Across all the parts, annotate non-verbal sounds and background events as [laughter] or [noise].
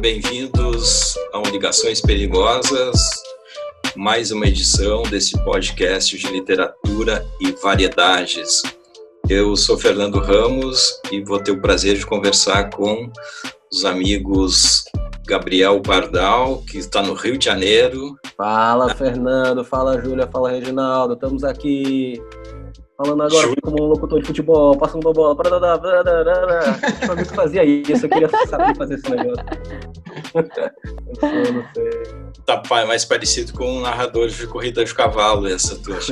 bem-vindos ao Ligações Perigosas, mais uma edição desse podcast de literatura e variedades. Eu sou Fernando Ramos e vou ter o prazer de conversar com os amigos Gabriel Pardal, que está no Rio de Janeiro. Fala, Fernando. Fala, Júlia. Fala, Reginaldo. Estamos aqui falando agora como um locutor de futebol, passando a bola. Tipo, eu fazia isso, eu queria saber fazer esse negócio. eu não sei. Tá mais parecido com um narrador de corrida de cavalo, essa tua. [laughs]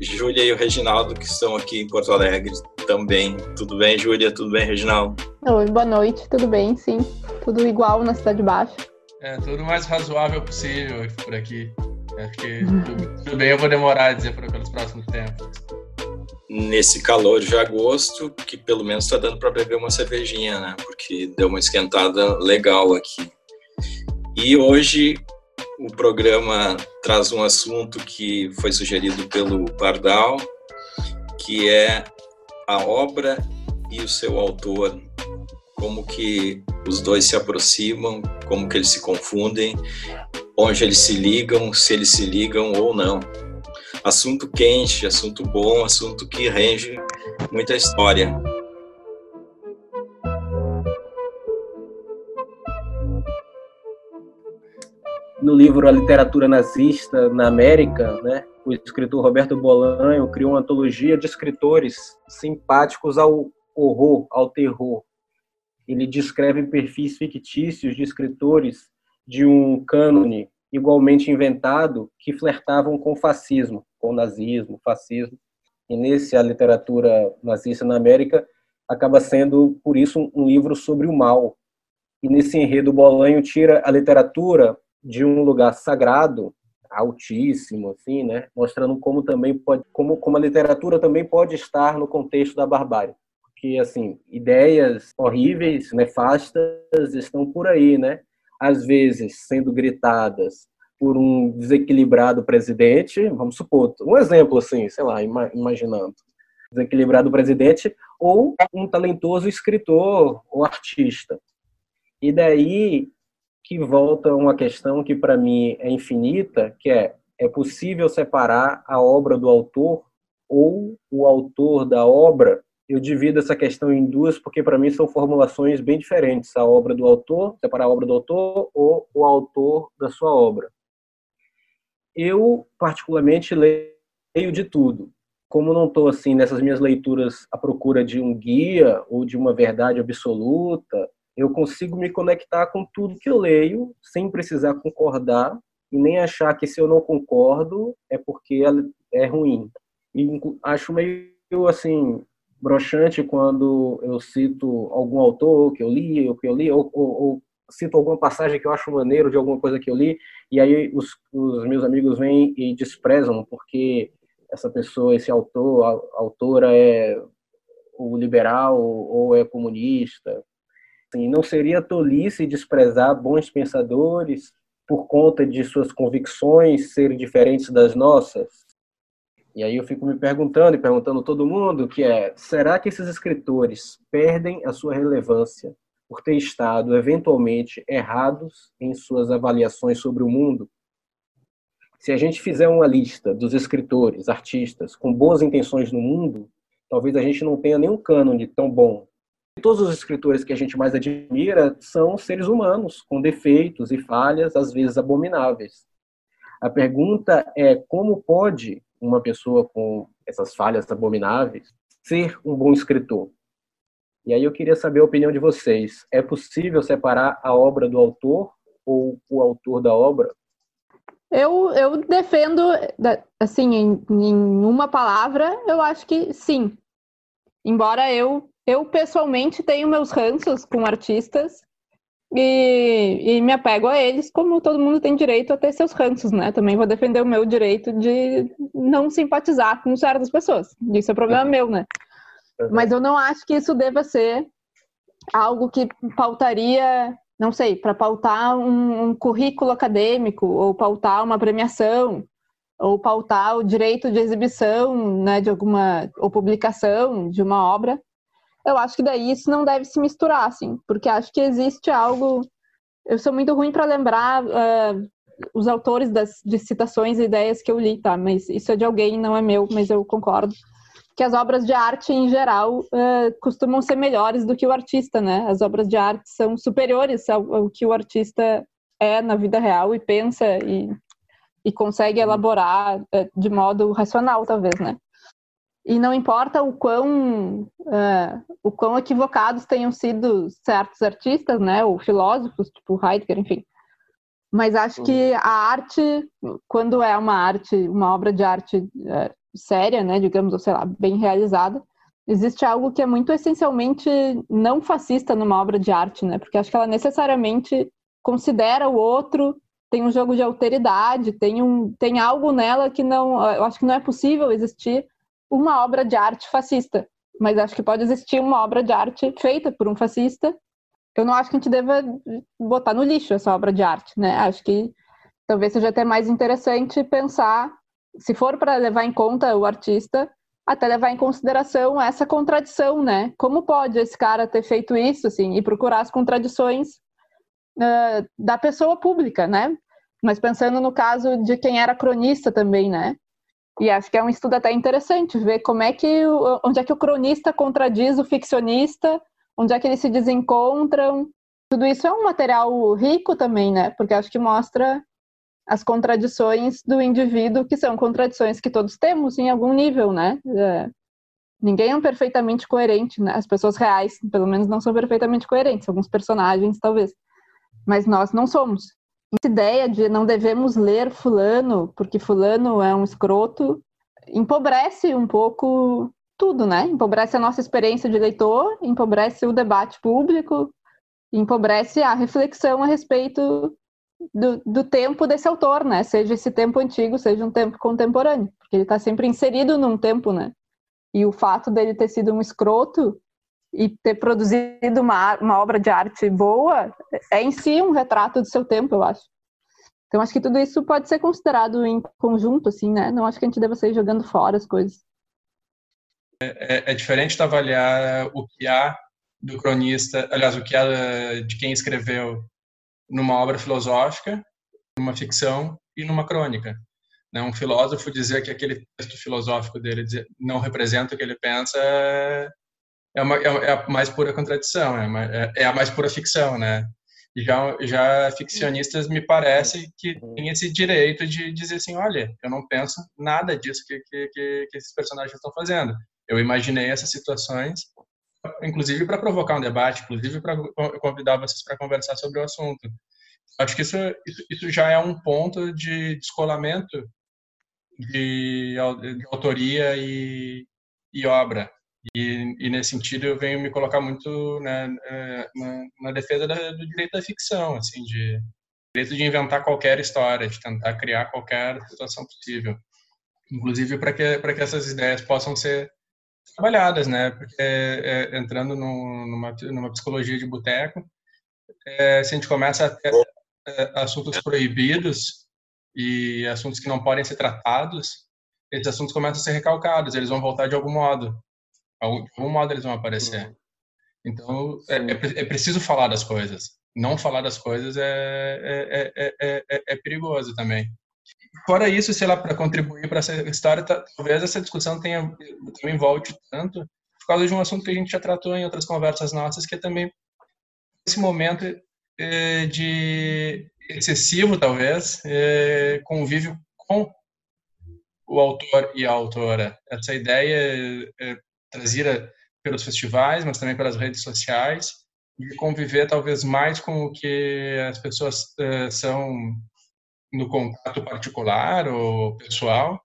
Júlia e o Reginaldo, que estão aqui em Porto Alegre também. Tudo bem, Júlia? Tudo bem, Reginaldo? Oi, boa noite. Tudo bem, sim. Tudo igual na Cidade Baixa. É, tudo mais razoável possível por aqui. Acho que tudo, bem, eu vou demorar a dizer pelos próximos tempos. Nesse calor de agosto, que pelo menos está dando para beber uma cervejinha, né? Porque deu uma esquentada legal aqui. E hoje o programa traz um assunto que foi sugerido pelo Pardal, que é a obra e o seu autor, como que os dois se aproximam, como que eles se confundem, onde eles se ligam, se eles se ligam ou não. Assunto quente, assunto bom, assunto que rende muita história. no livro A Literatura Nazista na América, né, o escritor Roberto Bolanho criou uma antologia de escritores simpáticos ao horror, ao terror. Ele descreve perfis fictícios de escritores de um cânone igualmente inventado que flertavam com fascismo, com nazismo, fascismo. E nesse A Literatura Nazista na América acaba sendo, por isso, um livro sobre o mal. E nesse enredo, Bolanho tira a literatura de um lugar sagrado, altíssimo, assim, né? Mostrando como também pode, como, como a literatura também pode estar no contexto da barbárie. Porque, assim, ideias horríveis, nefastas, estão por aí, né? Às vezes sendo gritadas por um desequilibrado presidente, vamos supor, um exemplo assim, sei lá, imaginando, desequilibrado presidente ou um talentoso escritor ou artista. E daí que volta uma questão que para mim é infinita, que é é possível separar a obra do autor ou o autor da obra? Eu divido essa questão em duas porque para mim são formulações bem diferentes, a obra do autor, separar a obra do autor ou o autor da sua obra. Eu particularmente leio de tudo. Como não estou assim nessas minhas leituras à procura de um guia ou de uma verdade absoluta, eu consigo me conectar com tudo que eu leio sem precisar concordar e nem achar que se eu não concordo é porque é ruim. E acho meio assim broxante quando eu cito algum autor que eu li, ou que eu li, ou, ou, ou, cito alguma passagem que eu acho maneiro de alguma coisa que eu li, e aí os, os meus amigos vêm e desprezam porque essa pessoa, esse autor, a autora é o liberal ou é comunista Assim, não seria tolice desprezar bons pensadores por conta de suas convicções serem diferentes das nossas? E aí eu fico me perguntando e perguntando todo mundo que é, será que esses escritores perdem a sua relevância por ter estado eventualmente errados em suas avaliações sobre o mundo? Se a gente fizer uma lista dos escritores, artistas com boas intenções no mundo, talvez a gente não tenha nenhum cânone tão bom Todos os escritores que a gente mais admira são seres humanos, com defeitos e falhas, às vezes abomináveis. A pergunta é como pode uma pessoa com essas falhas abomináveis ser um bom escritor? E aí eu queria saber a opinião de vocês. É possível separar a obra do autor ou o autor da obra? Eu, eu defendo, assim, em, em uma palavra, eu acho que sim. Embora eu eu, pessoalmente, tenho meus ranços com artistas e, e, me apego a eles, como todo mundo tem direito a ter seus ranços, né? Também vou defender o meu direito de não simpatizar com certas pessoas. Isso é problema meu, né? Uhum. Mas eu não acho que isso deva ser algo que pautaria, não sei, para pautar um, um currículo acadêmico ou pautar uma premiação ou pautar o direito de exibição, né, de alguma ou publicação de uma obra eu acho que daí isso não deve se misturar, assim, porque acho que existe algo. Eu sou muito ruim para lembrar uh, os autores das, de citações e ideias que eu li, tá? Mas isso é de alguém, não é meu, mas eu concordo. Que as obras de arte, em geral, uh, costumam ser melhores do que o artista, né? As obras de arte são superiores ao, ao que o artista é na vida real e pensa e, e consegue elaborar uh, de modo racional, talvez, né? E não importa o quão, uh, o quão equivocados tenham sido certos artistas, né? Ou filósofos, tipo Heidegger, enfim mas acho que uhum. a arte, quando é uma arte, uma obra de arte é, séria, né, digamos, ou sei lá, bem realizada, existe algo que é muito essencialmente não fascista numa obra de arte, né? Porque acho que ela necessariamente considera o outro, tem um jogo de alteridade, tem um tem algo nela que não, eu acho que não é possível existir uma obra de arte fascista, mas acho que pode existir uma obra de arte feita por um fascista eu não acho que a gente deva botar no lixo essa obra de arte, né? Acho que talvez seja até mais interessante pensar, se for para levar em conta o artista, até levar em consideração essa contradição, né? Como pode esse cara ter feito isso, assim, e procurar as contradições uh, da pessoa pública, né? Mas pensando no caso de quem era cronista também, né? E acho que é um estudo até interessante ver como é que onde é que o cronista contradiz o ficcionista onde é que eles se desencontram. Tudo isso é um material rico também, né? Porque acho que mostra as contradições do indivíduo, que são contradições que todos temos em algum nível, né? É, ninguém é perfeitamente coerente, né? As pessoas reais, pelo menos, não são perfeitamente coerentes. Alguns personagens, talvez. Mas nós não somos. Essa ideia de não devemos ler fulano, porque fulano é um escroto, empobrece um pouco tudo, né? Empobrece a nossa experiência de leitor, empobrece o debate público, empobrece a reflexão a respeito do, do tempo desse autor, né? Seja esse tempo antigo, seja um tempo contemporâneo, porque ele está sempre inserido num tempo, né? E o fato dele ter sido um escroto e ter produzido uma, uma obra de arte boa é em si um retrato do seu tempo, eu acho. Então acho que tudo isso pode ser considerado em conjunto, assim, né? Não acho que a gente deva sair jogando fora as coisas. É, é, diferente de avaliar o que há do cronista, aliás, o que há de quem escreveu numa obra filosófica, numa ficção e numa crônica. Né? Um filósofo dizer que aquele texto filosófico dele não representa o que ele pensa é, uma, é a mais pura contradição, é, uma, é, é a mais pura ficção, né? Já, já ficcionistas me parece que têm esse direito de dizer assim, olha, eu não penso nada disso que, que, que, que esses personagens estão fazendo. Eu imaginei essas situações, inclusive para provocar um debate, inclusive para convidar vocês para conversar sobre o assunto. Acho que isso, isso, isso já é um ponto de descolamento de, de autoria e, e obra. E, e, nesse sentido eu venho me colocar muito né, na, na, defesa da, do direito da ficção, assim, de direito de inventar qualquer história, de tentar criar qualquer situação possível, inclusive para que para que essas ideias possam ser trabalhadas, né? Porque é, é, entrando numa, numa psicologia de boteco, é, se a gente começa a ter é, assuntos proibidos e assuntos que não podem ser tratados, esses assuntos começam a ser recalcados, eles vão voltar de algum modo. De algum modo eles vão aparecer. Uhum. Então, é, é, é, preciso falar das coisas. Não falar das coisas é, é, é perigoso também. Fora isso, sei lá, para contribuir para essa história, talvez essa discussão tenha também volte tanto por causa de um assunto que a gente já tratou em outras conversas nossas, que é também esse momento é, de excessivo, talvez, é, convívio com o autor e a autora. Essa ideia é, trazida pelos festivais, mas também pelas redes sociais, de conviver talvez mais com o que as pessoas é, são no contato particular ou pessoal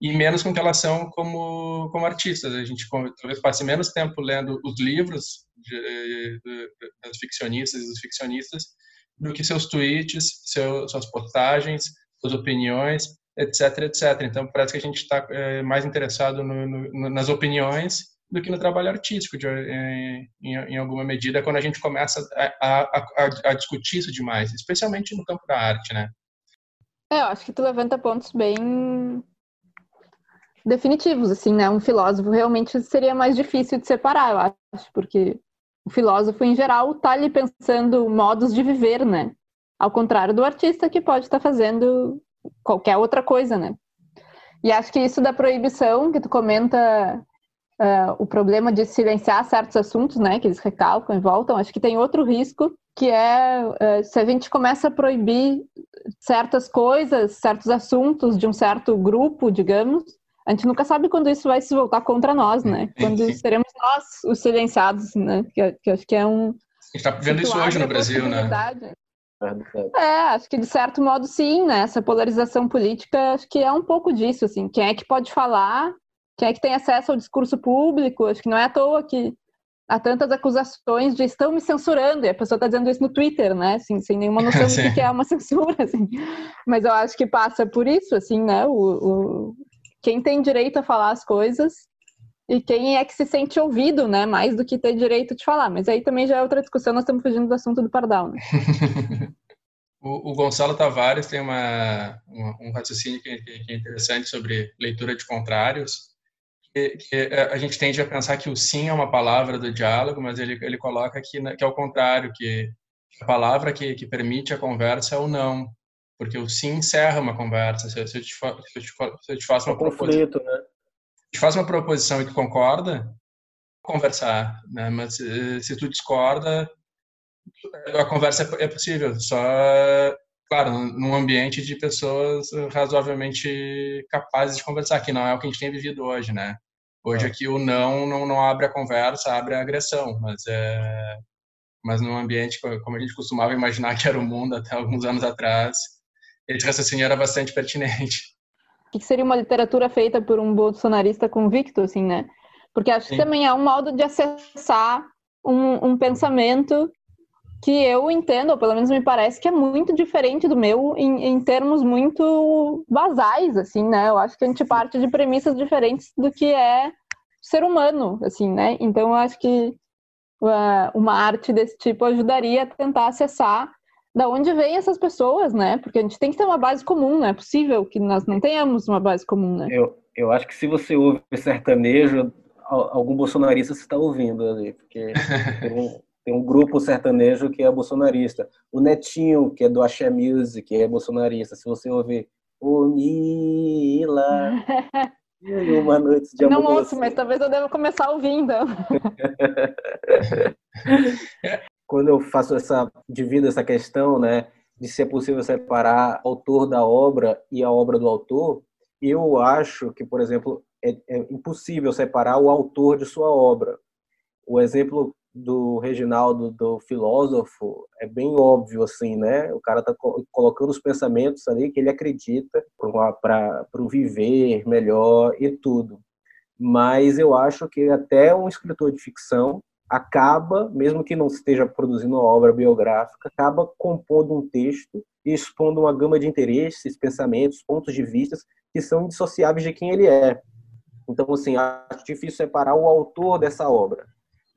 e menos com relação como como artistas. A gente talvez passe menos tempo lendo os livros de, de, das ficcionistas e dos ficcionistas do que seus tweets, seu, suas postagens, suas opiniões, etc, etc. Então parece que a gente está é, mais interessado no, no, nas opiniões do que no trabalho artístico, de, em, em, alguma medida, quando a gente começa a, a, a, discutir isso demais, especialmente no campo da arte, né? É, eu acho que tu levanta pontos bem definitivos, assim, né? Um filósofo realmente seria mais difícil de separar, eu acho, porque o filósofo, em geral, está ali pensando modos de viver, né? Ao contrário do artista que pode estar tá fazendo qualquer outra coisa, né? E acho que isso da proibição, que tu comenta uh, o problema de silenciar certos assuntos, né, que eles recalcam e voltam, acho que tem outro risco, que é uh, se a gente começa a proibir certas coisas, certos assuntos de um certo grupo, digamos, a gente nunca sabe quando isso vai se voltar contra nós, né? [laughs] Quando seremos nós os silenciados, né? Que, que acho que é um. A gente está vendo isso hoje no Brasil, né? É, acho que de certo modo sim, né? Essa polarização política, acho que é um pouco disso, assim. Quem é que pode falar? Quem é que tem acesso ao discurso público? Acho que não é à toa que há tantas acusações de estão me censurando, e a pessoa está dizendo isso no Twitter, né? Assim, sem nenhuma noção do [laughs] que é uma censura, assim. Mas eu acho que passa por isso, assim, né? O, o, quem tem direito a falar as coisas e quem é que se sente ouvido, né? Mais do que ter direito de falar. Mas aí também já é outra discussão, nós estamos fugindo do assunto do Pardal. Né? [laughs] o, o, Gonçalo Tavares tem uma, um, um raciocínio que, que, é interessante sobre leitura de contrários. Que, que, a gente tende a pensar que o sim é uma palavra do diálogo, mas ele, ele coloca que, que é o contrário, que a palavra que, que permite a conversa é o não porque o sim encerra uma conversa. Se, se, eu, te, se, eu, te, se eu te faço uma conflito, né? Te faz uma proposição e tu concorda, conversar, né? Mas se, se tu discorda, a conversa é, é possível. Só, claro, num ambiente de pessoas razoavelmente capazes de conversar, que não é o que a gente tem vivido hoje, né? Hoje é. aqui o não, não não abre a conversa, abre a agressão, mas é mas num ambiente como a gente costumava imaginar que era o mundo até alguns anos atrás, esse raciocínio era bastante pertinente. Que seria uma literatura feita por um bolsonarista convicto, assim, né? Porque acho Sim. que também é um modo de acessar um, um, pensamento que eu entendo, ou pelo menos me parece que é muito diferente do meu em, em termos muito basais, assim, né? Eu acho que a gente parte de premissas diferentes do que é ser humano, assim, né? Então eu acho que uh, uma arte desse tipo ajudaria a tentar acessar da onde vêm essas pessoas, né? Porque a gente tem que ter uma base comum, não é possível que nós não tenhamos uma base comum, né? Eu, eu acho que se você ouve sertanejo, algum bolsonarista se está ouvindo ali, porque [laughs] tem um, tem um, grupo sertanejo que é bolsonarista. O Netinho, que é do Axé Music, é bolsonarista. Se você ouvir o Mila, e uma noite de amor. Não ouço, mas talvez eu deva começar ouvindo. [laughs] [laughs] quando eu faço essa divido essa questão, né, de se é possível separar autor da obra e a obra do autor, eu acho que, por exemplo, é, é impossível separar o autor de sua obra. O exemplo do Reginaldo, do filósofo, é bem óbvio, assim, né? O cara tá colocando os pensamentos ali que ele acredita para o viver melhor e tudo. Mas eu acho que até um escritor de ficção acaba, mesmo que não esteja produzindo uma obra biográfica, acaba compondo um texto e expondo uma gama de interesses, pensamentos, pontos de vista que são indissociáveis de quem ele é. Então, assim, acho difícil separar o autor dessa obra.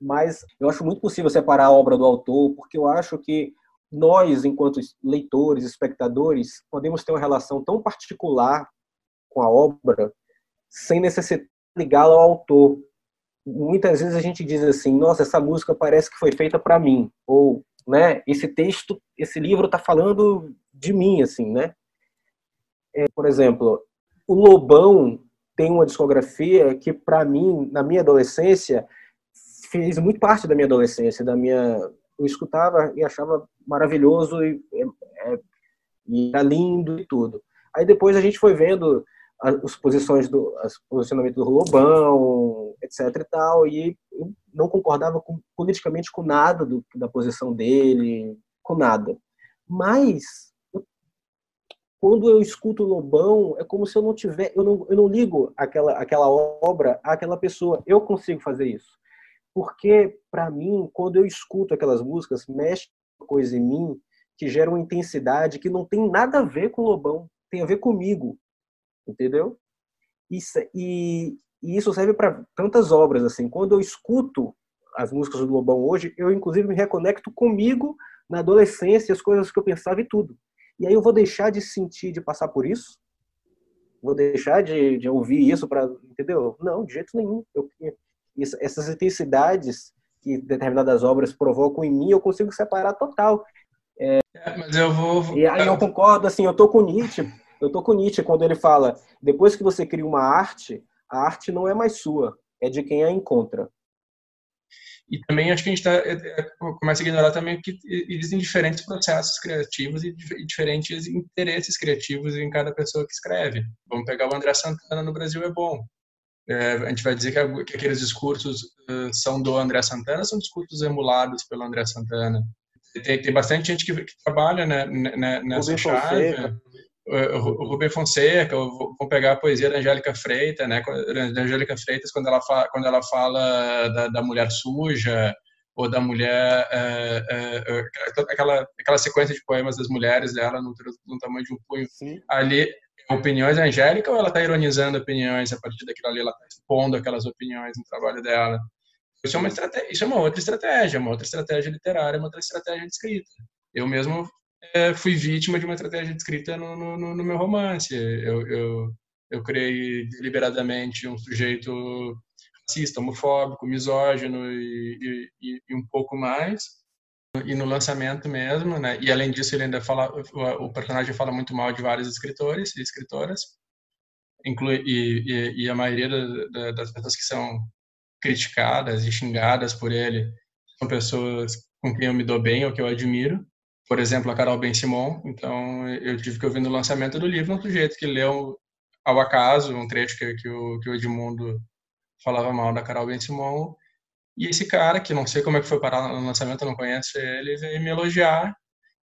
Mas eu acho muito possível separar a obra do autor, porque eu acho que nós, enquanto leitores, espectadores, podemos ter uma relação tão particular com a obra sem necessitar ligá-la ao autor muitas vezes a gente diz assim, nossa, essa música parece que foi feita para mim, ou, né, esse texto, esse livro está falando de mim, assim, né? É, por exemplo, o Lobão tem uma discografia que, para mim, na minha adolescência, fez muito parte da minha adolescência, da minha, eu escutava e achava maravilhoso e, é, é e era lindo e tudo. Aí depois a gente foi vendo as posições do as posicionamento do Lobão, etc e tal, e não concordava com, politicamente com nada do, da posição dele, com nada. Mas quando eu escuto Lobão, é como se eu não tiver, eu não, eu não ligo aquela aquela obra àquela pessoa. Eu consigo fazer isso. Porque para mim, quando eu escuto aquelas músicas, mexe coisa em mim que gera uma intensidade que não tem nada a ver com Lobão, tem a ver comigo entendeu? Isso, e, e isso serve para tantas obras, assim. Quando eu escuto as músicas do Lobão hoje, eu inclusive me reconecto comigo na adolescência, as coisas que eu pensava e tudo. E aí eu vou deixar de sentir, de passar por isso? Vou deixar de, de ouvir isso para, entendeu? Não, de jeito nenhum. Eu, essas intensidades que determinadas obras provocam em mim, eu consigo separar total. É, mas eu vou. E aí eu concordo, assim, eu tô com Nietzsche, eu tô com Nietzsche quando ele fala: depois que você cria uma arte, a arte não é mais sua, é de quem a encontra. E também acho que a gente tá, é, é, começa a ignorar também que existem diferentes processos criativos e diferentes interesses criativos em cada pessoa que escreve. Vamos pegar o André Santana no Brasil é bom. É, a gente vai dizer que, que aqueles discursos uh, são do André Santana, são discursos emulados pelo André Santana. Tem, tem bastante gente que, que trabalha né, né, nessa chave. Fonseca. O Rubem Fonseca, vou pegar a poesia da Angélica Freitas, né? Da Angélica Freitas quando ela fala, quando ela fala da, da mulher suja ou da mulher é, é, aquela aquela sequência de poemas das mulheres dela no, no tamanho de um punho. Sim. Ali opiniões Angélica ou ela está ironizando opiniões a partir daquilo ali ela está expondo aquelas opiniões no trabalho dela? Isso é uma estratégia, isso é uma outra estratégia, uma outra estratégia literária, uma outra estratégia de escrita. Eu mesmo é, fui vítima de uma estratégia de escrita no, no, no meu romance. Eu, eu, eu criei deliberadamente um sujeito racista, homofóbico, misógino e, e, e, um pouco mais. E no lançamento mesmo, né? E além disso, ele ainda fala, o personagem fala muito mal de vários escritores e escritoras, inclui e, e a maioria da, das pessoas que são criticadas e xingadas por ele são pessoas com quem eu me dou bem ou que eu admiro. Por exemplo, a Carol Ben Simon. Então, eu tive que ouvir no lançamento do livro um sujeito que leu ao acaso um trecho que, que, o, que o Edmundo falava mal da Carol Ben Simon. E esse cara, que não sei como é que foi parar no lançamento, eu não conheço ele, veio me elogiar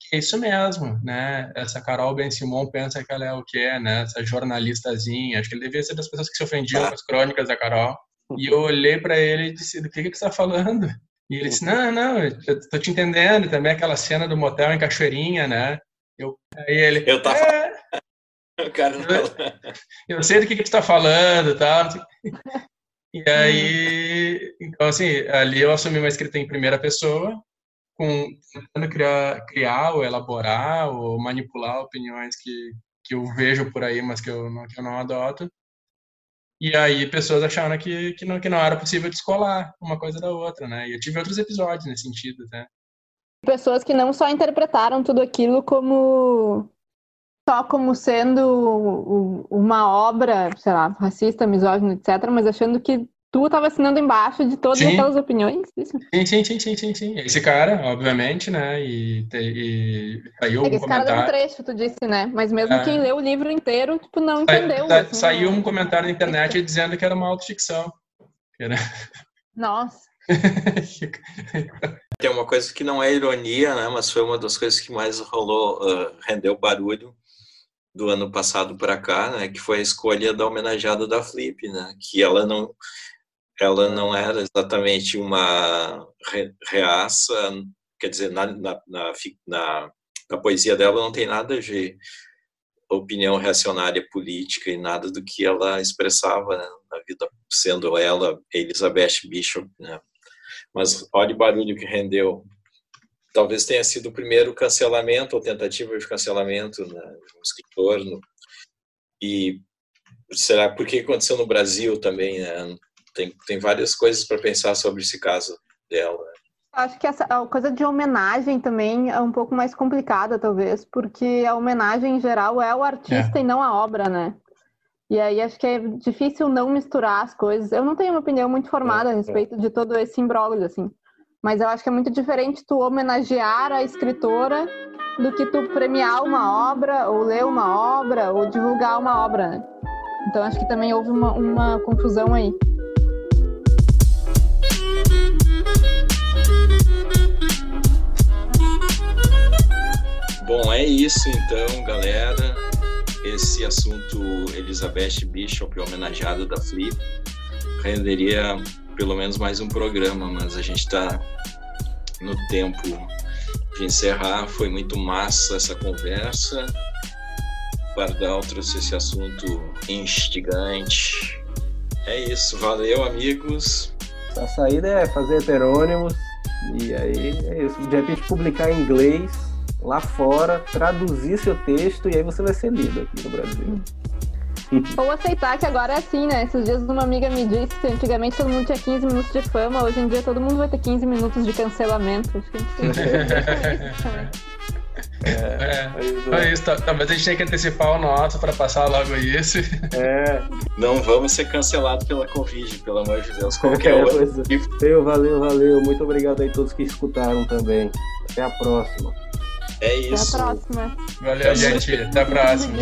que é isso mesmo, né? Essa Carol Ben Simon pensa que ela é o quê, né? Essa jornalistazinha. Acho que ele devia ser das pessoas que se ofendiam com as crônicas da Carol. E eu olhei para ele e disse: Do que, que você está falando? E ele disse: Não, não, eu tô te entendendo. Também aquela cena do motel em Cachoeirinha, né? Eu, aí ele: Eu tava. É, [laughs] Cara, eu, eu sei do que, que tu está falando tal. E aí, então, assim, ali eu assumi uma escrita em primeira pessoa, com, tentando criar, criar ou elaborar ou manipular opiniões que, que eu vejo por aí, mas que eu não, que eu não adoto. E aí pessoas acharam que, que, não, que não era possível descolar uma coisa da outra, né? E eu tive outros episódios nesse sentido, né? Pessoas que não só interpretaram tudo aquilo como só como sendo uma obra, sei lá, racista, misógina, etc., mas achando que tu estava assinando embaixo de todas sim. aquelas opiniões? Isso? Sim, sim, sim, sim, sim, sim. Esse cara, obviamente, né? E, e saiu é um esse comentário. cara deu um trecho, tu disse, né? Mas mesmo é. quem leu o livro inteiro, tipo, não entendeu. Sa assim, saiu um comentário na internet dizendo que era uma autoficção. Era... [laughs] Nossa. [laughs] Tem uma coisa que não é ironia, né? Mas foi uma das coisas que mais rolou, uh, rendeu barulho do ano passado para cá, né? Que foi a escolha da homenageada da Flip, né? Que ela não ela não era exatamente uma reaça, quer dizer, na, na, na, na, poesia dela não tem nada de opinião reacionária política e nada do que ela expressava né, na vida, sendo ela Elizabeth Bishop. Né? Mas olha o barulho que rendeu. Talvez tenha sido o primeiro cancelamento ou tentativa de cancelamento né, de um escritor. No, e será porque aconteceu no Brasil também, né? Tem, tem várias coisas para pensar sobre esse caso dela. Acho que essa a coisa de homenagem também é um pouco mais complicada, talvez, porque a homenagem em geral é o artista é. e não a obra, né? E aí acho que é difícil não misturar as coisas. Eu não tenho uma opinião muito formada a é, é. respeito de todo esse imbróglio, assim. Mas eu acho que é muito diferente tu homenagear a escritora do que tu premiar uma obra, ou ler uma obra, ou divulgar uma obra, né? Então acho que também houve uma, uma confusão aí. Isso então, galera. Esse assunto Elizabeth Bishop, homenageada da Flip, renderia pelo menos mais um programa, mas a gente está no tempo de encerrar. Foi muito massa essa conversa. Pardal trouxe esse assunto instigante. É isso, valeu, amigos. A saída é fazer heterônimos e aí é isso. De repente publicar em inglês lá fora, traduzir seu texto e aí você vai ser lido aqui no Brasil. [laughs] Ou aceitar que agora é assim, né? Esses dias uma amiga me disse que antigamente todo mundo tinha 15 minutos de fama, hoje em dia todo mundo vai ter 15 minutos de cancelamento. Acho que a gente tem que É, é. é isso, talvez a gente tenha que antecipar o nosso para passar logo isso. É. Não vamos ser cancelados pela Covid, pelo amor de Deus. Qualquer é, outro. Valeu, valeu, valeu. Muito obrigado aí a todos que escutaram também. Até a próxima. É isso. Até a próxima. Valeu, gente. Até a próxima.